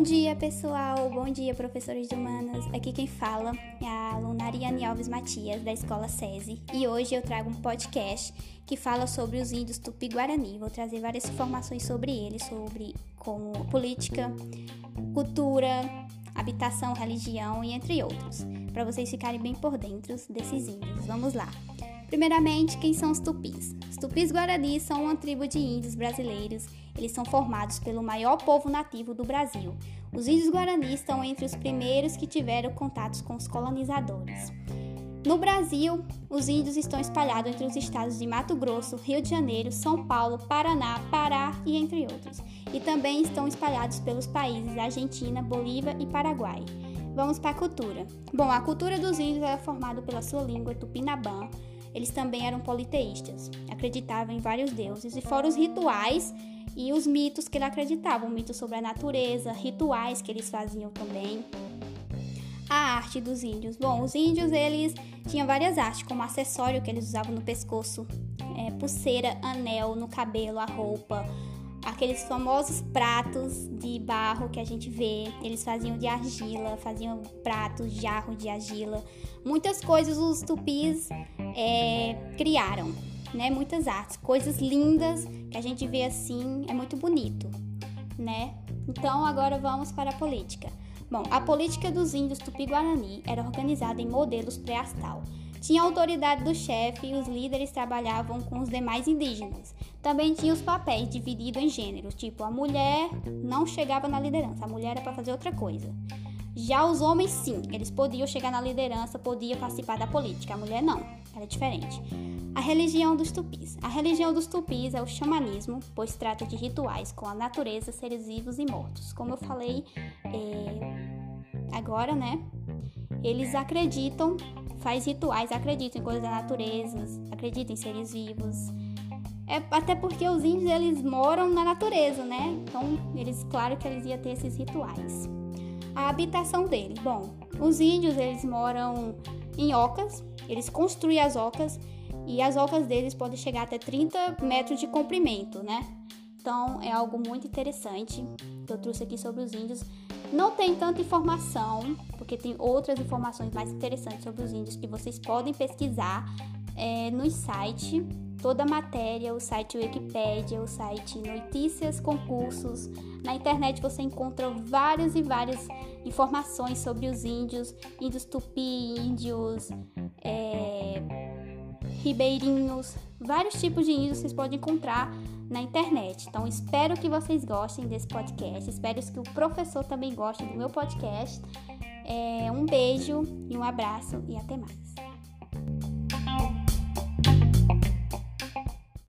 dia, pessoal! Bom dia, professores de humanas! Aqui quem fala é a aluna Alves Matias, da Escola SESI, e hoje eu trago um podcast que fala sobre os índios Tupi-Guarani. Vou trazer várias informações sobre eles, sobre como política, cultura, habitação, religião e entre outros, para vocês ficarem bem por dentro desses índios. Vamos lá! Primeiramente, quem são os tupis? Os tupis guaranis são uma tribo de índios brasileiros. Eles são formados pelo maior povo nativo do Brasil. Os índios guaranis estão entre os primeiros que tiveram contatos com os colonizadores. No Brasil, os índios estão espalhados entre os estados de Mato Grosso, Rio de Janeiro, São Paulo, Paraná, Pará e entre outros. E também estão espalhados pelos países Argentina, Bolívia e Paraguai. Vamos para a cultura. Bom, a cultura dos índios é formada pela sua língua tupinambã, eles também eram politeístas, acreditavam em vários deuses, e fora os rituais e os mitos que eles acreditavam, mitos sobre a natureza, rituais que eles faziam também. A arte dos índios. Bom, os índios eles tinham várias artes, como acessório que eles usavam no pescoço, é, pulseira, anel no cabelo, a roupa, aqueles famosos pratos de barro que a gente vê, eles faziam de argila, faziam pratos, jarro de argila. Muitas coisas os tupis é, criaram, né? Muitas artes, coisas lindas que a gente vê assim, é muito bonito, né? Então agora vamos para a política. Bom, a política dos índios Tupi-Guarani era organizada em modelos pré-astal. Tinha autoridade do chefe e os líderes trabalhavam com os demais indígenas. Também tinha os papéis divididos em gênero, tipo a mulher não chegava na liderança, a mulher era para fazer outra coisa. Já os homens, sim, eles podiam chegar na liderança, podiam participar da política. A mulher não, era diferente. A religião dos tupis. A religião dos tupis é o xamanismo, pois trata de rituais com a natureza, seres vivos e mortos. Como eu falei é, agora, né? Eles acreditam faz rituais, acredita em coisas da natureza, acredita em seres vivos. É, até porque os índios eles moram na natureza, né? Então, eles, claro que eles iam ter esses rituais. A habitação deles. Bom, os índios eles moram em ocas, eles construem as ocas e as ocas deles podem chegar até 30 metros de comprimento, né? Então é algo muito interessante que eu trouxe aqui sobre os índios. Não tem tanta informação, porque tem outras informações mais interessantes sobre os índios que vocês podem pesquisar é, no site. Toda a matéria, o site Wikipedia, o site Notícias, Concursos. Na internet você encontra várias e várias informações sobre os índios, índios tupi, índios é, ribeirinhos, vários tipos de índios vocês podem encontrar na internet. Então, espero que vocês gostem desse podcast. Espero que o professor também goste do meu podcast. É, um beijo e um abraço e até mais.